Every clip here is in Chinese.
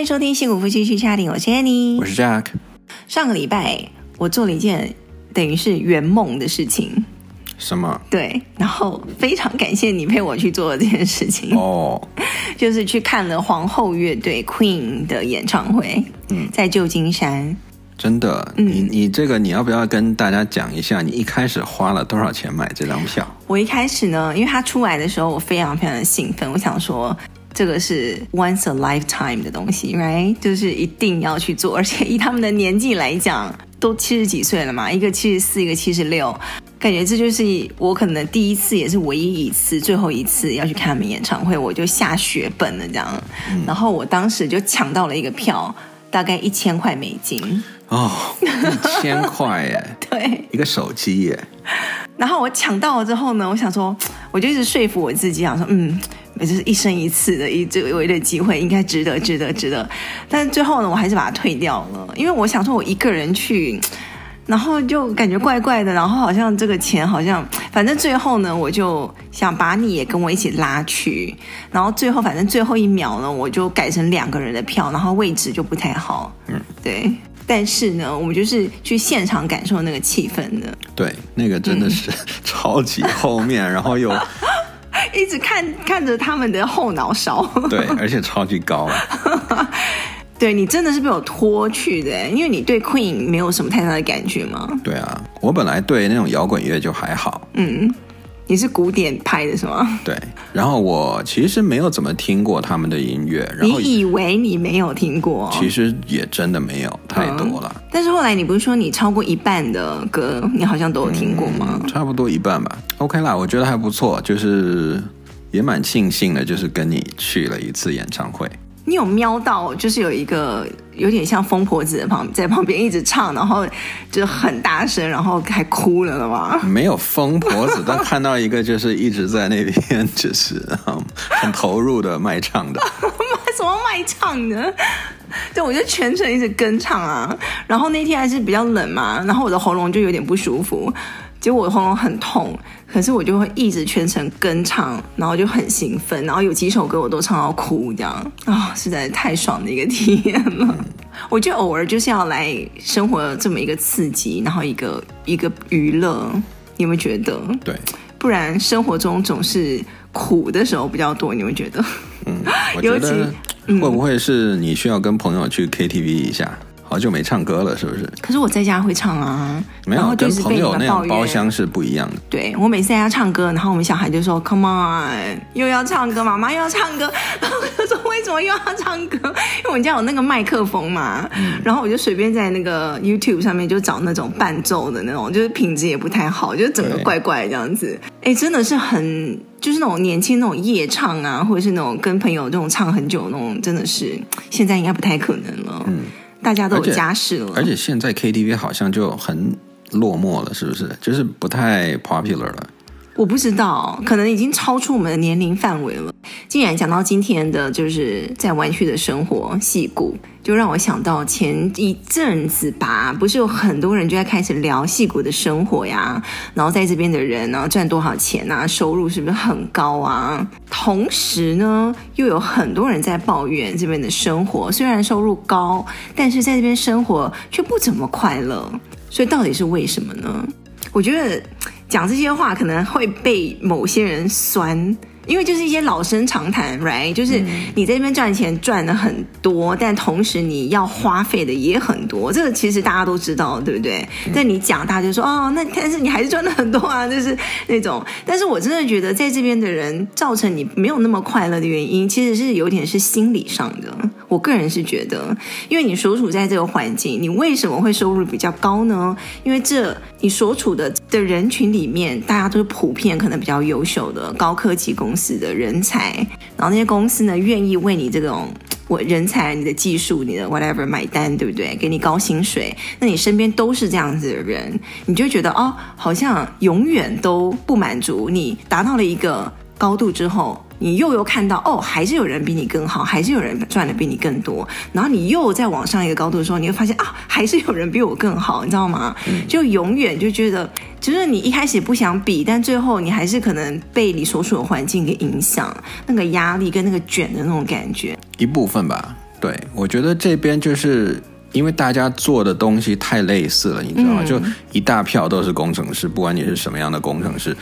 欢迎收听《幸福夫妻去家庭》，我是 Annie，我是 Jack。上个礼拜我做了一件等于是圆梦的事情。什么？对，然后非常感谢你陪我去做这件事情哦，就是去看了皇后乐队 Queen 的演唱会，嗯，在旧金山。真的，嗯、你你这个你要不要跟大家讲一下？你一开始花了多少钱买这张票？我一开始呢，因为它出来的时候，我非常非常的兴奋，我想说这个是 once a lifetime 的东西，right？就是一定要去做，而且以他们的年纪来讲，都七十几岁了嘛，一个七十四，一个七十六，感觉这就是我可能第一次，也是唯一一次，最后一次要去看他们演唱会，我就下血本了这样。嗯、然后我当时就抢到了一个票，大概一千块美金。哦，一千块耶！对，一个手机耶。然后我抢到了之后呢，我想说，我就一直说服我自己，想说，嗯，这是一生一次的一这唯一的机会，应该值得，值得，值得。但是最后呢，我还是把它退掉了，因为我想说，我一个人去，然后就感觉怪怪的，然后好像这个钱好像，反正最后呢，我就想把你也跟我一起拉去，然后最后反正最后一秒呢，我就改成两个人的票，然后位置就不太好，嗯，对。但是呢，我们就是去现场感受那个气氛的。对，那个真的是 超级后面，嗯、然后又 一直看看着他们的后脑勺。对，而且超级高。对，你真的是被我拖去的，因为你对 Queen 没有什么太大的感觉吗？对啊，我本来对那种摇滚乐就还好。嗯。你是古典派的是吗？对，然后我其实没有怎么听过他们的音乐。然后你以为你没有听过？其实也真的没有太多了。嗯，但是后来你不是说你超过一半的歌你好像都有听过吗？嗯，差不多一半吧。OK 啦，我觉得还不错，就是也蛮庆幸的，就是跟你去了一次演唱会。你有瞄到，就是有一个有点像疯婆子的旁在旁边一直唱，然后就很大声，然后还哭了了吗？没有疯婆子，但看到一个就是一直在那边就是很投入的卖唱的。卖 什么卖唱的？对，我就全程一直跟唱啊。然后那天还是比较冷嘛，然后我的喉咙就有点不舒服。结果我喉咙很痛，可是我就会一直全程跟唱，然后就很兴奋，然后有几首歌我都唱到哭，这样啊、哦，实在是太爽的一个体验了。我觉得偶尔就是要来生活这么一个刺激，然后一个一个娱乐，你有没有觉得？对，不然生活中总是苦的时候比较多，你会觉得？嗯，我觉得 会不会是你需要跟朋友去 KTV 一下？好久没唱歌了，是不是？可是我在家会唱啊，没有，跟朋友那样包厢是不一样的。对，我每次在家唱歌，然后我们小孩就说：“Come on，又要唱歌，妈妈又要唱歌。”然后我就说：“为什么又要唱歌？”因为我们家有那个麦克风嘛。嗯、然后我就随便在那个 YouTube 上面就找那种伴奏的那种，就是品质也不太好，就是整个怪怪的这样子。哎，真的是很，就是那种年轻那种夜唱啊，或者是那种跟朋友这种唱很久那种，真的是现在应该不太可能了。嗯。大家都有家室了，而且现在 KTV 好像就很落寞了，是不是？就是不太 popular 了。我不知道，可能已经超出我们的年龄范围了。竟然讲到今天的，就是在湾区的生活，戏谷，就让我想到前一阵子吧，不是有很多人就在开始聊戏谷的生活呀，然后在这边的人呢赚多少钱啊，收入是不是很高啊？同时呢，又有很多人在抱怨这边的生活，虽然收入高，但是在这边生活却不怎么快乐。所以到底是为什么呢？我觉得。讲这些话可能会被某些人酸。因为就是一些老生常谈，right？就是你在这边赚钱赚的很多，但同时你要花费的也很多，这个其实大家都知道，对不对？但你讲，大家就说哦，那但是你还是赚的很多啊，就是那种。但是我真的觉得，在这边的人造成你没有那么快乐的原因，其实是有点是心理上的。我个人是觉得，因为你所处在这个环境，你为什么会收入比较高呢？因为这你所处的的人群里面，大家都是普遍可能比较优秀的高科技公司。的人才，然后那些公司呢，愿意为你这种我人才、你的技术、你的 whatever 买单，对不对？给你高薪水，那你身边都是这样子的人，你就觉得哦，好像永远都不满足。你达到了一个高度之后。你又有看到哦，还是有人比你更好，还是有人赚的比你更多。然后你又再往上一个高度的时候，你会发现啊，还是有人比我更好，你知道吗？嗯、就永远就觉得，就是你一开始不想比，但最后你还是可能被你所处的环境给影响，那个压力跟那个卷的那种感觉。一部分吧，对，我觉得这边就是因为大家做的东西太类似了，你知道吗？嗯、就一大票都是工程师，不管你是什么样的工程师，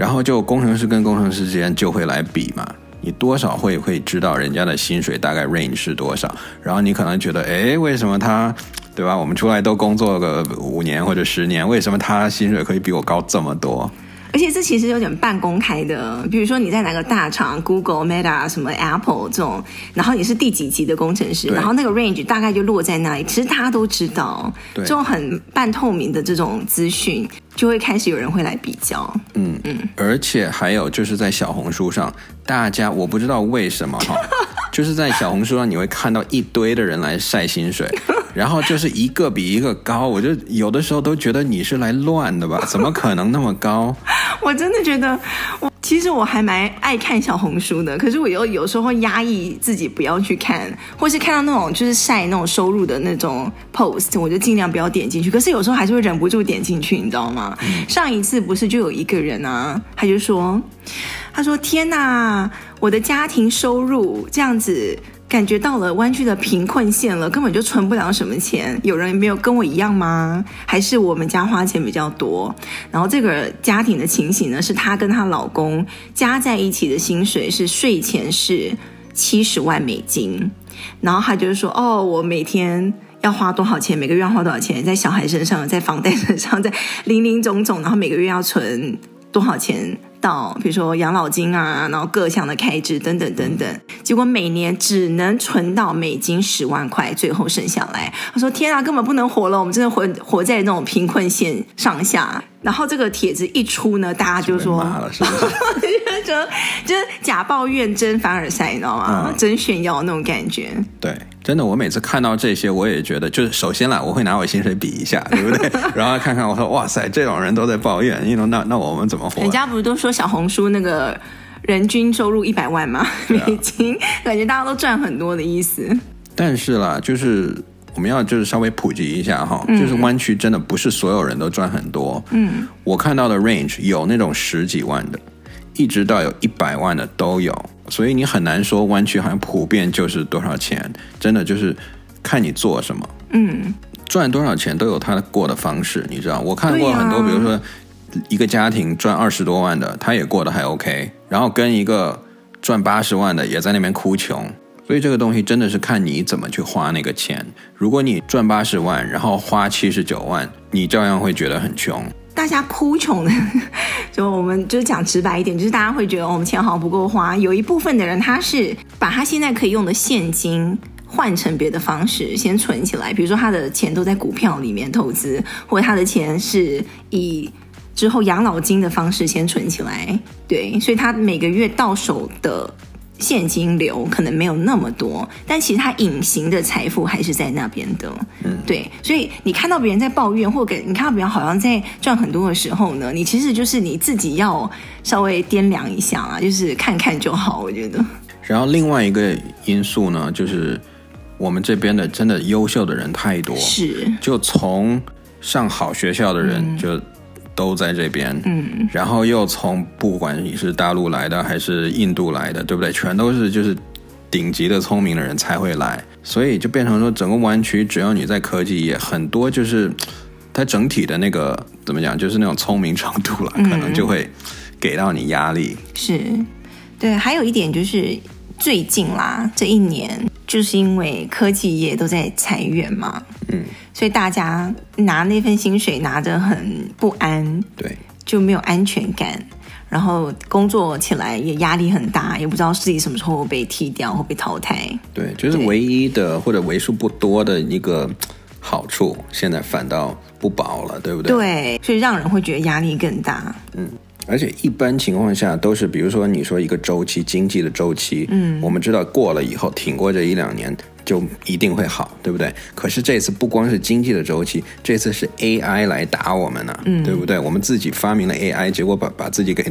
然后就工程师跟工程师之间就会来比嘛。你多少会会知道人家的薪水大概 range 是多少，然后你可能觉得，哎，为什么他，对吧？我们出来都工作个五年或者十年，为什么他薪水可以比我高这么多？而且这其实有点半公开的，比如说你在哪个大厂，Google、Meta、什么 Apple 这种，然后你是第几级的工程师，然后那个 range 大概就落在那里，其实大家都知道，这种很半透明的这种资讯，就会开始有人会来比较。嗯嗯，而且还有就是在小红书上，大家我不知道为什么哈，就是在小红书上你会看到一堆的人来晒薪水。然后就是一个比一个高，我就有的时候都觉得你是来乱的吧？怎么可能那么高？我真的觉得，我其实我还蛮爱看小红书的，可是我又有时候会压抑自己不要去看，或是看到那种就是晒那种收入的那种 post，我就尽量不要点进去。可是有时候还是会忍不住点进去，你知道吗？嗯、上一次不是就有一个人啊，他就说，他说天哪，我的家庭收入这样子。感觉到了湾区的贫困线了，根本就存不了什么钱。有人没有跟我一样吗？还是我们家花钱比较多？然后这个家庭的情形呢，是她跟她老公加在一起的薪水是税前是七十万美金。然后她就是说，哦，我每天要花多少钱？每个月要花多少钱？在小孩身上，在房贷身上，在林林总总，然后每个月要存多少钱？到比如说养老金啊，然后各项的开支等等等等，结果每年只能存到美金十万块，最后剩下来，他说：“天啊，根本不能活了，我们真的活活在那种贫困线上下。”然后这个帖子一出呢，大家就说：“就说 就是假抱怨真凡尔赛，你知道吗？嗯、真炫耀那种感觉。”对。真的，我每次看到这些，我也觉得，就是首先啦，我会拿我薪水比一下，对不对？然后看看，我说，哇塞，这种人都在抱怨，你说那那我们怎么活？人家不是都说小红书那个人均收入一百万吗？美金，啊、感觉大家都赚很多的意思。但是啦，就是我们要就是稍微普及一下哈，就是湾区真的不是所有人都赚很多。嗯，我看到的 range 有那种十几万的，一直到有一百万的都有。所以你很难说湾区好像普遍就是多少钱，真的就是看你做什么。嗯，赚多少钱都有他过的方式，你知道？我看过很多，啊、比如说一个家庭赚二十多万的，他也过得还 OK，然后跟一个赚八十万的也在那边哭穷。所以这个东西真的是看你怎么去花那个钱。如果你赚八十万，然后花七十九万，你照样会觉得很穷。大家哭穷的，就我们就是讲直白一点，就是大家会觉得我们钱好像不够花。有一部分的人，他是把他现在可以用的现金换成别的方式，先存起来。比如说，他的钱都在股票里面投资，或者他的钱是以之后养老金的方式先存起来。对，所以他每个月到手的。现金流可能没有那么多，但其实它隐形的财富还是在那边的。嗯，对，所以你看到别人在抱怨，或给你看到别人好像在赚很多的时候呢，你其实就是你自己要稍微掂量一下啊，就是看看就好，我觉得。然后另外一个因素呢，就是我们这边的真的优秀的人太多，是，就从上好学校的人就。嗯都在这边，嗯，然后又从不管你是大陆来的还是印度来的，对不对？全都是就是顶级的聪明的人才会来，所以就变成说整个湾区，只要你在科技业，很多就是它整体的那个怎么讲，就是那种聪明程度了，可能就会给到你压力。是，对，还有一点就是最近啦，这一年就是因为科技业都在裁员嘛，嗯。所以大家拿那份薪水拿得很不安，对，就没有安全感，然后工作起来也压力很大，也不知道自己什么时候被踢掉或被淘汰。对，就是唯一的或者为数不多的一个好处，现在反倒不保了，对不对？对，所以让人会觉得压力更大。嗯。而且一般情况下都是，比如说你说一个周期，经济的周期，嗯，我们知道过了以后，挺过这一两年就一定会好，对不对？可是这次不光是经济的周期，这次是 AI 来打我们呢，嗯，对不对？我们自己发明了 AI，结果把把自己给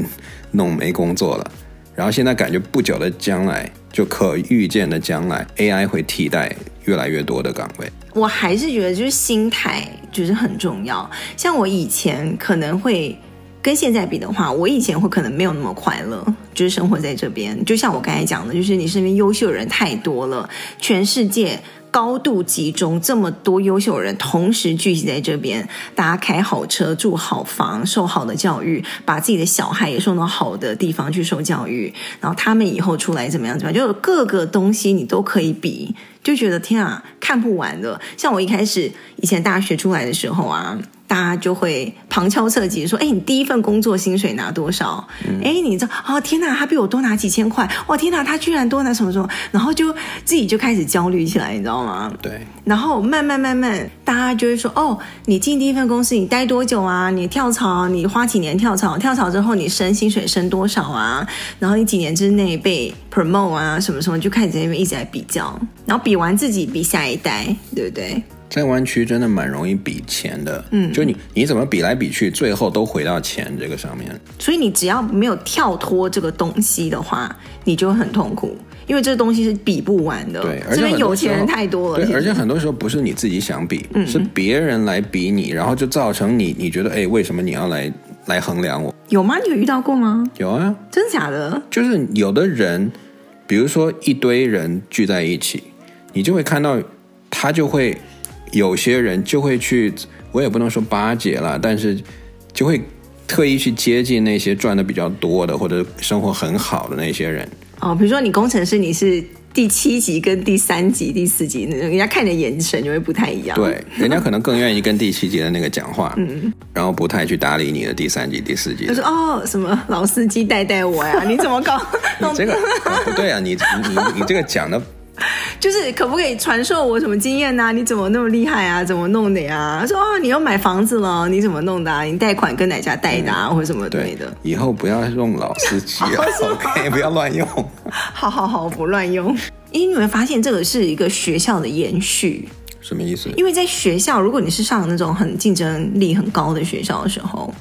弄没工作了，然后现在感觉不久的将来，就可预见的将来，AI 会替代越来越多的岗位。我还是觉得就是心态就是很重要，像我以前可能会。跟现在比的话，我以前会可能没有那么快乐，就是生活在这边。就像我刚才讲的，就是你身边优秀的人太多了，全世界。高度集中，这么多优秀人同时聚集在这边，大家开好车、住好房、受好的教育，把自己的小孩也送到好的地方去受教育，然后他们以后出来怎么样？怎么样？就各个东西你都可以比，就觉得天啊，看不完的。像我一开始以前大学出来的时候啊。大家就会旁敲侧击说：“哎，你第一份工作薪水拿多少？哎、嗯，你知道？哦，天哪，他比我多拿几千块！哇，天哪，他居然多拿什么什么？然后就自己就开始焦虑起来，你知道吗？对。然后慢慢慢慢，大家就会说：哦，你进第一份公司，你待多久啊？你跳槽，你花几年跳槽？跳槽之后你升薪水升多少啊？然后你几年之内被 promote 啊？什么什么？就开始在那边一直在比较，然后比完自己，比下一代，对不对？”在湾区真的蛮容易比钱的，嗯，就你你怎么比来比去，最后都回到钱这个上面。所以你只要没有跳脱这个东西的话，你就很痛苦，因为这个东西是比不完的。对，而且有钱人太多了。对，而且很多时候不是你自己想比，嗯，是别人来比你，然后就造成你你觉得，哎，为什么你要来来衡量我？有吗？你有遇到过吗？有啊，真的假的？就是有的人，比如说一堆人聚在一起，你就会看到他就会。有些人就会去，我也不能说巴结了，但是就会特意去接近那些赚的比较多的或者生活很好的那些人。哦，比如说你工程师，你是第七级跟第三级、第四级，人家看你的眼神就会不太一样。对，人家可能更愿意跟第七级的那个讲话，嗯，然后不太去搭理你的第三级、第四级。他说：“哦，什么老司机带带我呀？你怎么搞？你这个不 对啊！你你你你这个讲的。” 就是可不可以传授我什么经验啊？你怎么那么厉害啊？怎么弄的呀？他说哦，你要买房子了，你怎么弄的啊？你贷款跟哪家贷的啊？嗯、或者什么对的？以后不要用老司机 了，OK，不要乱用。好好好，不乱用。因为你们发现这个是一个学校的延续，什么意思？因为在学校，如果你是上那种很竞争力很高的学校的时候。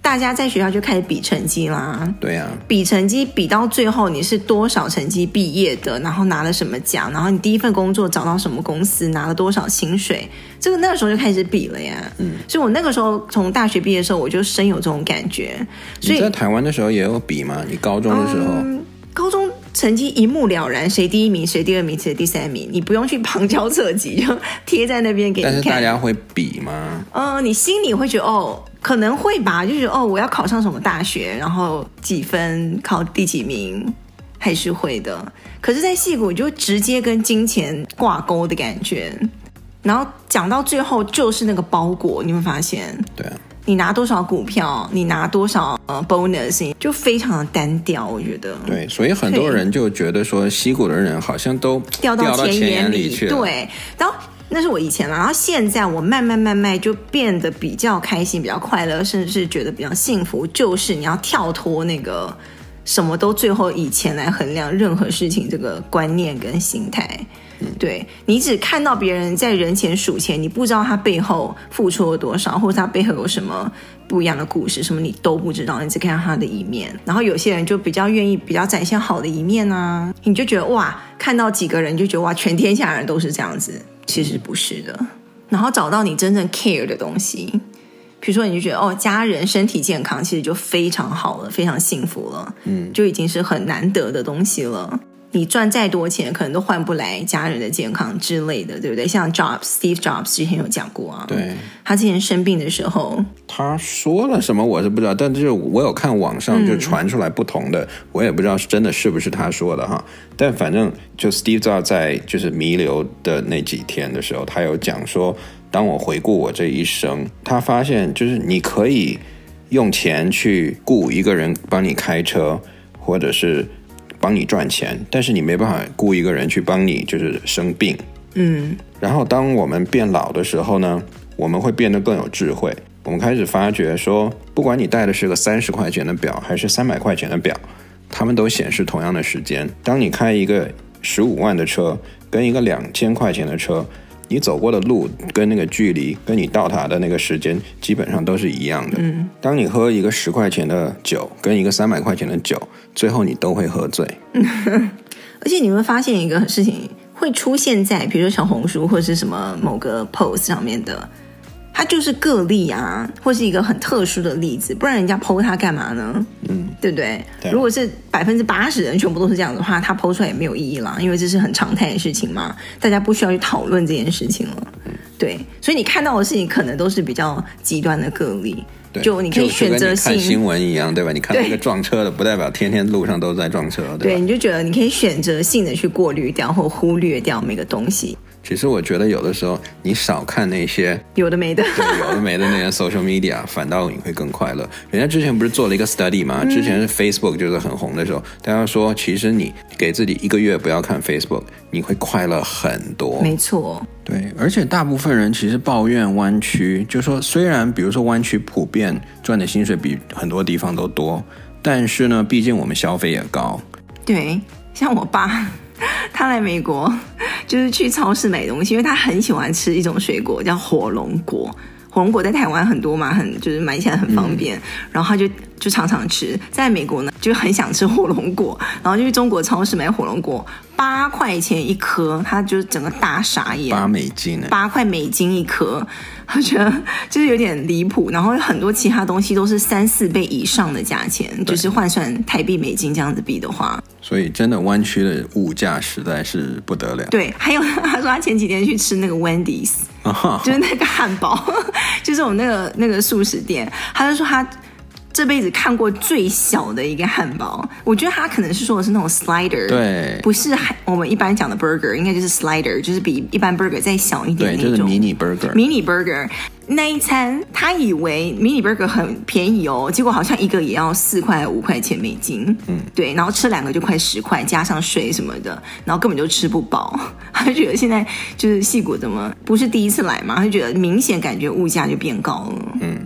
大家在学校就开始比成绩啦，对呀、啊，比成绩比到最后你是多少成绩毕业的，然后拿了什么奖，然后你第一份工作找到什么公司，拿了多少薪水，这个那个时候就开始比了呀。嗯，所以我那个时候从大学毕业的时候，我就深有这种感觉。所以你在台湾的时候也有比吗？你高中的时候？嗯高中成绩一目了然，谁第一名，谁第二名，谁第三名，你不用去旁敲侧击，就贴在那边给你看。但是大家会比吗？嗯，你心里会觉得哦，可能会吧，就觉得哦，我要考上什么大学，然后几分，考第几名，还是会的。可是，在戏骨就直接跟金钱挂钩的感觉，然后讲到最后就是那个包裹，你会发现，对啊。你拿多少股票？你拿多少呃 bonus？就非常的单调，我觉得。对，所以很多人就觉得说，戏骨的人好像都掉到钱眼里去。对，然后那是我以前了，然后现在我慢慢慢慢就变得比较开心，比较快乐，甚至是觉得比较幸福。就是你要跳脱那个什么都最后以钱来衡量任何事情这个观念跟心态。对，你只看到别人在人前数钱，你不知道他背后付出了多少，或者他背后有什么不一样的故事，什么你都不知道，你只看到他的一面。然后有些人就比较愿意比较展现好的一面啊，你就觉得哇，看到几个人就觉得哇，全天下人都是这样子，其实不是的。然后找到你真正 care 的东西，比如说你就觉得哦，家人身体健康，其实就非常好了，非常幸福了，嗯，就已经是很难得的东西了。你赚再多钱，可能都换不来家人的健康之类的，对不对？像 Jobs Steve Jobs 之前有讲过啊，对，他之前生病的时候，他说了什么我是不知道，但就是我有看网上就传出来不同的，嗯、我也不知道是真的是不是他说的哈。但反正就 Steve Jobs 在就是弥留的那几天的时候，他有讲说，当我回顾我这一生，他发现就是你可以用钱去雇一个人帮你开车，或者是。帮你赚钱，但是你没办法雇一个人去帮你，就是生病。嗯，然后当我们变老的时候呢，我们会变得更有智慧。我们开始发觉说，不管你戴的是个三十块钱的表，还是三百块钱的表，他们都显示同样的时间。当你开一个十五万的车，跟一个两千块钱的车。你走过的路跟那个距离，跟你到达的那个时间，基本上都是一样的。嗯，当你喝一个十块钱的酒，跟一个三百块钱的酒，最后你都会喝醉。而且你会发现一个事情会出现在，比如说小红书或者是什么某个 post 上面的。它就是个例啊，或是一个很特殊的例子，不然人家 PO 它干嘛呢？嗯，对不对？对，如果是百分之八十人全部都是这样的话，它 PO 出来也没有意义啦，因为这是很常态的事情嘛，大家不需要去讨论这件事情了。嗯，对，所以你看到的事情可能都是比较极端的个例。对，就你可以选择性看新闻一样，对吧？你看一个撞车的，不代表天天路上都在撞车，对？对，你就觉得你可以选择性的去过滤掉或忽略掉每个东西。其实我觉得有的时候你少看那些有的没的，对，有的没的那些 social media，反倒你会更快乐。人家之前不是做了一个 study 吗？之前是 Facebook 就是很红的时候，大家说其实你给自己一个月不要看 Facebook，你会快乐很多。没错，对，而且大部分人其实抱怨湾区，就说虽然比如说湾区普遍赚的薪水比很多地方都多，但是呢，毕竟我们消费也高。对，像我爸。他来美国就是去超市买东西，因为他很喜欢吃一种水果叫火龙果。火龙果在台湾很多嘛，很就是买起来很方便。嗯、然后他就就常常吃，在美国呢就很想吃火龙果，然后就去中国超市买火龙果，八块钱一颗，他就整个大傻眼。八美金呢？八块美金一颗。我觉得就是有点离谱，然后很多其他东西都是三四倍以上的价钱，就是换算台币美金这样子比的话，所以真的湾区的物价实在是不得了。对，还有他说他前几天去吃那个 Wendy's，就是那个汉堡，就是我们那个那个素食店，他就说他。这辈子看过最小的一个汉堡，我觉得他可能是说的是那种 slider，对，不是我们一般讲的 burger，应该就是 slider，就是比一般 burger 再小一点那种，对，就是迷你 burger，迷你 burger 那一餐，他以为迷你 burger 很便宜哦，结果好像一个也要四块五块钱美金，嗯，对，然后吃两个就快十块，加上税什么的，然后根本就吃不饱，他就觉得现在就是戏骨怎么不是第一次来嘛，他就觉得明显感觉物价就变高了，嗯。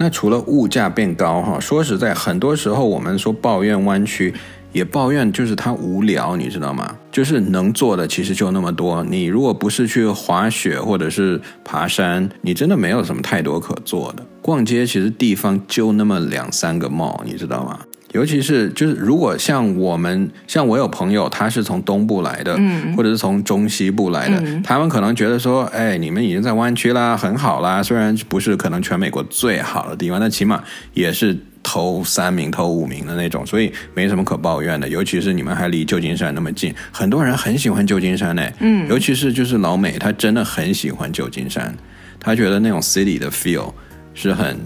那除了物价变高哈，说实在，很多时候我们说抱怨弯曲，也抱怨就是它无聊，你知道吗？就是能做的其实就那么多。你如果不是去滑雪或者是爬山，你真的没有什么太多可做的。逛街其实地方就那么两三个 mall，你知道吗？尤其是就是如果像我们像我有朋友，他是从东部来的，嗯，或者是从中西部来的，嗯，他们可能觉得说，哎，你们已经在湾区啦，很好啦，虽然不是可能全美国最好的地方，但起码也是头三名、头五名的那种，所以没什么可抱怨的。尤其是你们还离旧金山那么近，很多人很喜欢旧金山呢，嗯，尤其是就是老美，他真的很喜欢旧金山，他觉得那种 city 的 feel 是很。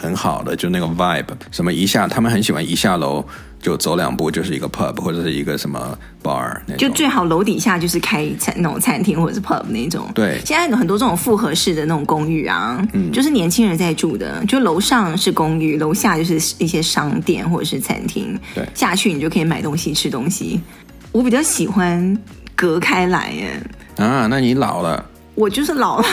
很好的，就那个 vibe，什么一下，他们很喜欢一下楼就走两步就是一个 pub 或者是一个什么 bar，就最好楼底下就是开餐那种餐厅或者是 pub 那种。对，现在有很多这种复合式的那种公寓啊，嗯，就是年轻人在住的，就楼上是公寓，楼下就是一些商店或者是餐厅。对，下去你就可以买东西吃东西。我比较喜欢隔开来耶。啊，那你老了。我就是老了，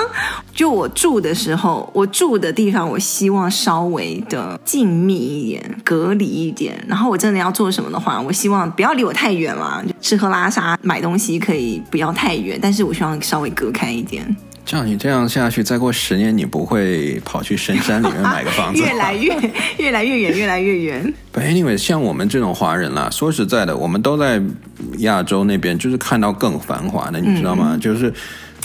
就我住的时候，我住的地方，我希望稍微的静谧一点，隔离一点。然后我真的要做什么的话，我希望不要离我太远了，吃喝拉撒买东西可以不要太远，但是我希望稍微隔开一点。像你这样下去，再过十年，你不会跑去深山里面买个房子？越来越越来越远，越来越远。But anyway，像我们这种华人啦，说实在的，我们都在亚洲那边，就是看到更繁华的，你知道吗？嗯、就是。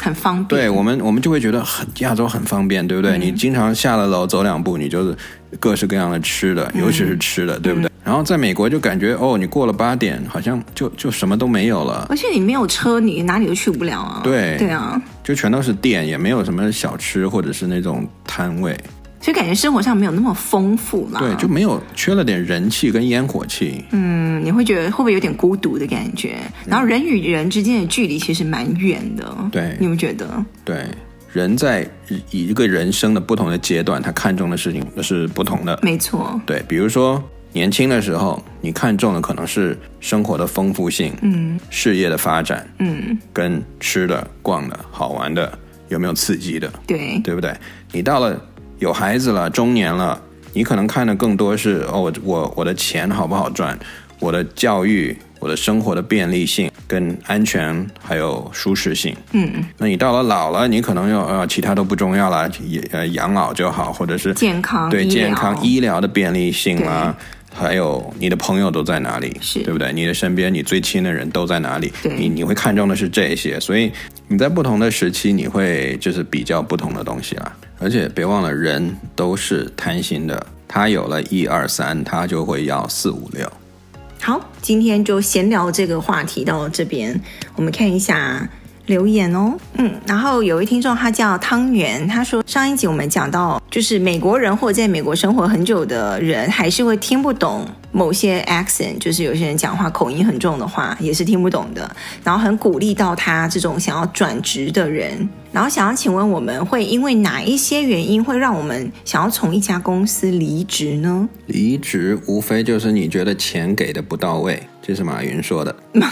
很方便，对我们，我们就会觉得很亚洲很方便，对不对？嗯、你经常下了楼走两步，你就是各式各样的吃的，尤其是吃的，嗯、对不对？然后在美国就感觉哦，你过了八点，好像就就什么都没有了，而且你没有车，你哪里都去不了啊。对对啊，就全都是店，也没有什么小吃或者是那种摊位。就感觉生活上没有那么丰富了，对，就没有缺了点人气跟烟火气。嗯，你会觉得会不会有点孤独的感觉？然后人与人之间的距离其实蛮远的。对，你有没有觉得？对，人在以一个人生的不同的阶段，他看重的事情是不同的。没错。对，比如说年轻的时候，你看重的可能是生活的丰富性，嗯，事业的发展，嗯，跟吃的、逛的、好玩的，有没有刺激的？对，对不对？你到了。有孩子了，中年了，你可能看的更多是哦，我我我的钱好不好赚，我的教育，我的生活的便利性跟安全还有舒适性。嗯，那你到了老了，你可能又呃其他都不重要了，也呃养老就好，或者是健康对健康医疗的便利性啦，还有你的朋友都在哪里，是对不对？你的身边你最亲的人都在哪里？对你你会看重的是这些，所以你在不同的时期，你会就是比较不同的东西啦。而且别忘了，人都是贪心的，他有了一二三，他就会要四五六。好，今天就闲聊这个话题到这边，我们看一下。留言哦，嗯，然后有一听众他叫汤圆，他说上一集我们讲到，就是美国人或者在美国生活很久的人，还是会听不懂某些 accent，就是有些人讲话口音很重的话，也是听不懂的。然后很鼓励到他这种想要转职的人，然后想要请问我们会因为哪一些原因会让我们想要从一家公司离职呢？离职无非就是你觉得钱给的不到位，这是马云说的。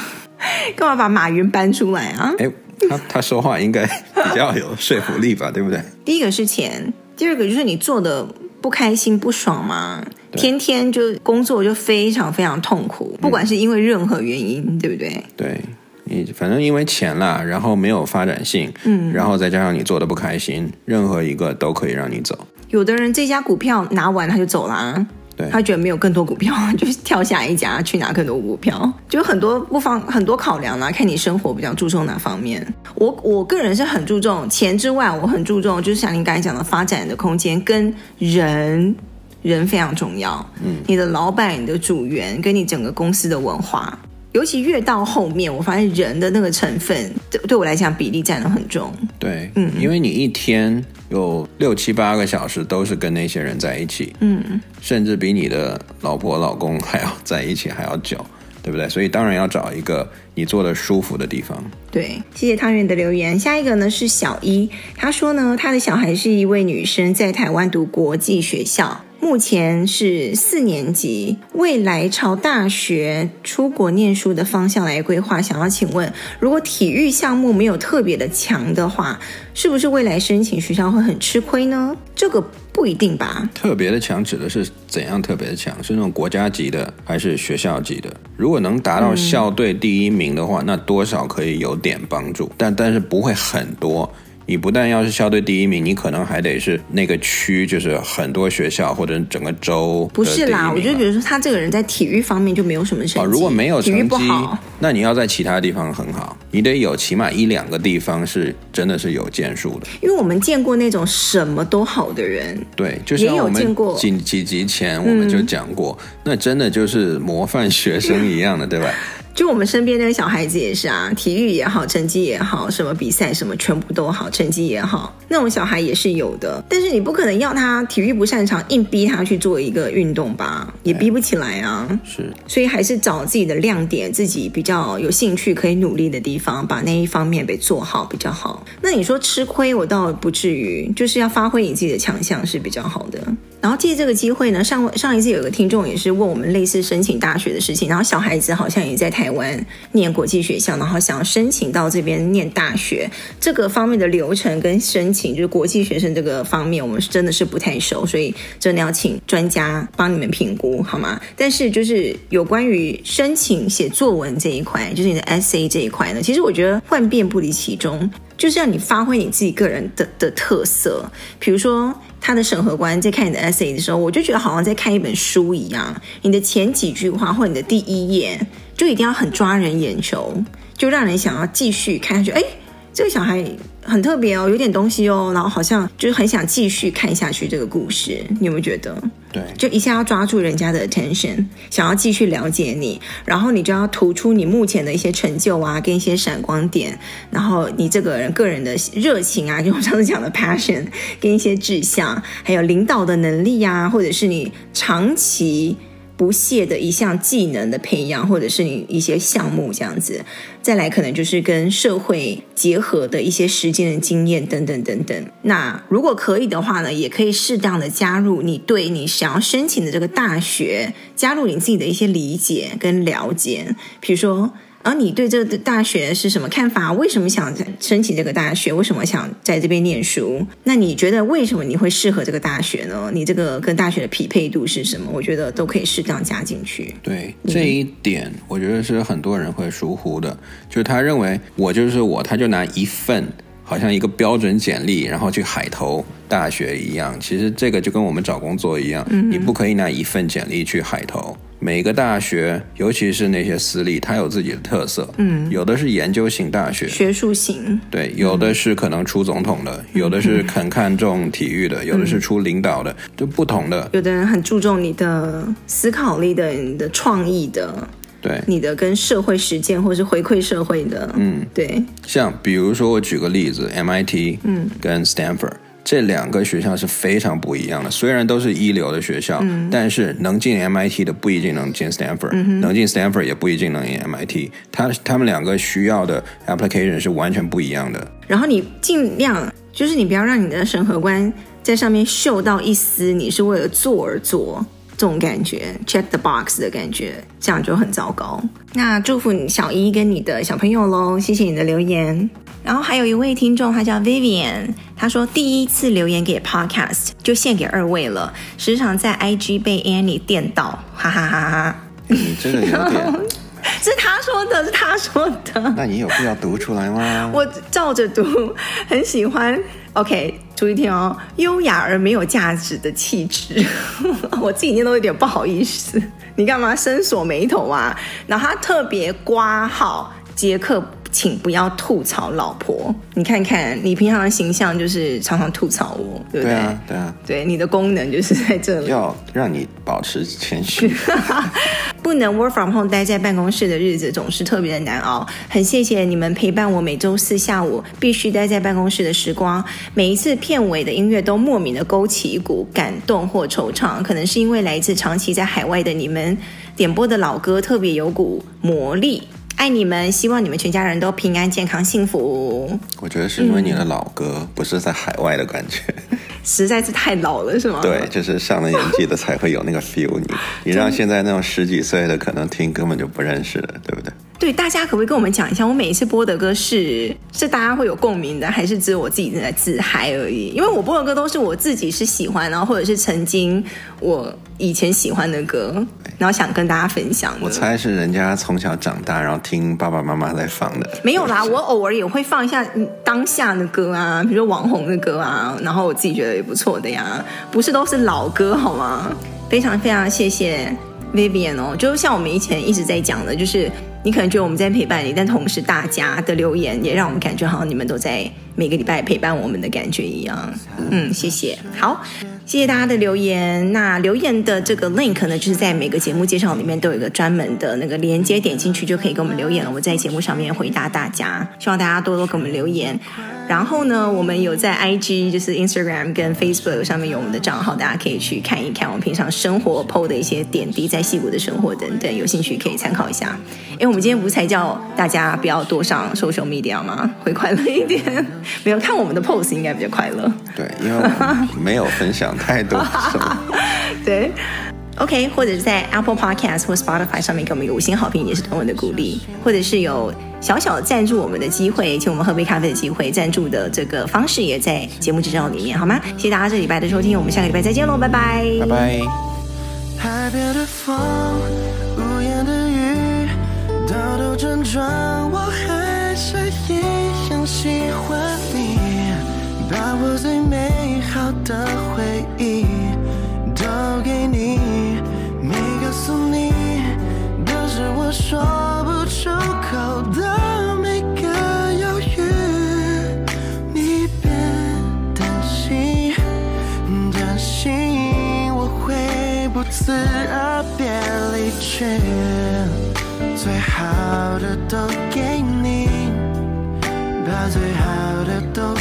干嘛把马云搬出来啊？诶他他说话应该比较有说服力吧，对不对？第一个是钱，第二个就是你做的不开心不爽嘛，天天就工作就非常非常痛苦，不管是因为任何原因，嗯、对不对？对，你反正因为钱啦，然后没有发展性，嗯，然后再加上你做的不开心，任何一个都可以让你走。有的人这家股票拿完他就走了。对他觉得没有更多股票，就是跳下一家去拿更多股票，就很多不方很多考量啦，看你生活比较注重哪方面。我我个人是很注重钱之外，我很注重就是像您刚才讲的发展的空间跟人，人非常重要。嗯，你的老板、你的组员跟你整个公司的文化。尤其越到后面，我发现人的那个成分对对我来讲比例占得很重。对，嗯，因为你一天有六七八个小时都是跟那些人在一起，嗯，甚至比你的老婆老公还要在一起还要久，对不对？所以当然要找一个你坐的舒服的地方。对，谢谢汤圆的留言。下一个呢是小一，他说呢，他的小孩是一位女生，在台湾读国际学校。目前是四年级，未来朝大学出国念书的方向来规划。想要请问，如果体育项目没有特别的强的话，是不是未来申请学校会很吃亏呢？这个不一定吧。特别的强指的是怎样特别的强？是那种国家级的，还是学校级的？如果能达到校队第一名的话，那多少可以有点帮助，但但是不会很多。你不但要是校队第一名，你可能还得是那个区，就是很多学校或者整个州。不是啦，我觉得比如说他这个人在体育方面就没有什么成绩。哦，如果没有成绩，体育不好，那你要在其他地方很好，你得有起码一两个地方是真的是有建树的。因为我们见过那种什么都好的人，对，就像我们几几集前我们就讲过，嗯，那真的就是模范学生一样的，对吧？就我们身边那个小孩子也是啊，体育也好，成绩也好，什么比赛什么全部都好，成绩也好，那种小孩也是有的。但是你不可能要他体育不擅长，硬逼他去做一个运动吧，也逼不起来啊。是，所以还是找自己的亮点，自己比较有兴趣可以努力的地方，把那一方面给做好比较好。那你说吃亏，我倒不至于，就是要发挥你自己的强项是比较好的。然后借这个机会呢，上上一次有个听众也是问我们类似申请大学的事情，然后小孩子好像也在台台湾念国际学校，然后想要申请到这边念大学，这个方面的流程跟申请，就是国际学生这个方面，我们是真的是不太熟，所以真的要请专家帮你们评估好吗？但是就是有关于申请写作文这一块，就是你的 essay 这一块呢，其实我觉得万变不离其宗，就是要你发挥你自己个人的的特色，比如说。他的审核官在看你的 essay 的时候，我就觉得好像在看一本书一样。你的前几句话或你的第一页，就一定要很抓人眼球，就让人想要继续看下去。哎，这个小孩很特别哦，有点东西哦，然后好像就是很想继续看下去这个故事。你有没有觉得？对，就一下要抓住人家的 attention，想要继续了解你，然后你就要突出你目前的一些成就啊，跟一些闪光点，然后你这个人个人的热情啊，就我上次讲的 passion，跟一些志向，还有领导的能力啊，或者是你长期。不懈的一项技能的培养，或者是你一些项目这样子，再来可能就是跟社会结合的一些实践的经验等等等等。那如果可以的话呢，也可以适当的加入你对你想要申请的这个大学，加入你自己的一些理解跟了解，比如说。而你对这个大学是什么看法？为什么想申请这个大学？为什么想在这边念书？那你觉得为什么你会适合这个大学呢？你这个跟大学的匹配度是什么？我觉得都可以适当加进去。对这一点，我觉得是很多人会疏忽的，就是他认为我就是我，他就拿一份好像一个标准简历，然后去海投大学一样。其实这个就跟我们找工作一样，嗯、你不可以拿一份简历去海投。每个大学，尤其是那些私立，它有自己的特色。嗯，有的是研究型大学，学术型。对，有的是可能出总统的，嗯、有的是很看重体育的，嗯、有的是出领导的，就不同的。有的人很注重你的思考力的，你的创意的。对，你的跟社会实践或是回馈社会的，嗯，对。像比如说，我举个例子，MIT，嗯，跟 Stanford。这两个学校是非常不一样的，虽然都是一流的学校，嗯、但是能进 MIT 的不一定能进 Stanford，、嗯、能进 Stanford 也不一定能进 MIT。他他们两个需要的 application 是完全不一样的。然后你尽量就是你不要让你的审核官在上面嗅到一丝你是为了做而做这种感觉，check the box 的感觉，这样就很糟糕。那祝福你小一跟你的小朋友喽，谢谢你的留言。然后还有一位听众，他叫 Vivian，他说第一次留言给 Podcast 就献给二位了，时常在 IG 被 Annie 电到，哈哈哈哈。你这个有点，是他说的，是他说的。那你有必要读出来吗？我照着读，很喜欢。OK，注意听哦，优雅而没有价值的气质，我自己念都有点不好意思。你干嘛深锁眉头啊？然后他特别刮号杰克。请不要吐槽老婆。你看看，你平常的形象就是常常吐槽我，对不对？对啊，对啊，对，你的功能就是在这里，要让你保持谦虚。不能 work from home，待在办公室的日子总是特别的难熬。很谢谢你们陪伴我每周四下午必须待在办公室的时光。每一次片尾的音乐都莫名的勾起一股感动或惆怅，可能是因为来自长期在海外的你们点播的老歌特别有股魔力。爱你们，希望你们全家人都平安、健康、幸福。我觉得是因为你的老歌不是在海外的感觉，嗯、实在是太老了，是吗？对，就是上了年纪的才会有那个 feel 你。你你让现在那种十几岁的可能听根本就不认识了，对不对？对，大家可不可以跟我们讲一下，我每一次播的歌是是大家会有共鸣的，还是只有我自己正在自嗨而已？因为我播的歌都是我自己是喜欢，然后或者是曾经我以前喜欢的歌，然后想跟大家分享的。我猜是人家从小长大，然后听爸爸妈妈在放的。没有啦，我偶尔也会放一下当下的歌啊，比如说网红的歌啊，然后我自己觉得也不错的呀，不是都是老歌好吗？非常非常谢谢 Vivian 哦，就像我们以前一直在讲的，就是。你可能觉得我们在陪伴你，但同时大家的留言也让我们感觉好像你们都在每个礼拜陪伴我们的感觉一样。嗯，谢谢。好，谢谢大家的留言。那留言的这个 link 呢，就是在每个节目介绍里面都有一个专门的那个连接，点进去就可以给我们留言了。我在节目上面回答大家，希望大家多多给我们留言。然后呢，我们有在 IG，就是 Instagram 跟 Facebook 上面有我们的账号，大家可以去看一看我们平常生活 PO 的一些点滴，在矽谷的生活等等，有兴趣可以参考一下。因为我们今天不是才叫大家不要多上 social media 吗？会快乐一点。没有看我们的 pose 应该比较快乐。对，因为我没有分享太多。对。OK，或者是在 Apple Podcast 或 Spotify 上面给我们一个五星好评，也是对我们的鼓励。或者是有小小的赞助我们的机会，请我们喝杯咖啡的机会，赞助的这个方式也在节目介绍里面，好吗？谢谢大家这礼拜的收听，我们下个礼拜再见喽，拜拜，拜拜。海边的风，无言的雨，兜兜转转，我还是一样喜欢你，把我最美好的回忆都给你。没告诉你，都是我说不出口的每个犹豫。你别担心，担心我会不辞而别离去。最好的都给，最好的都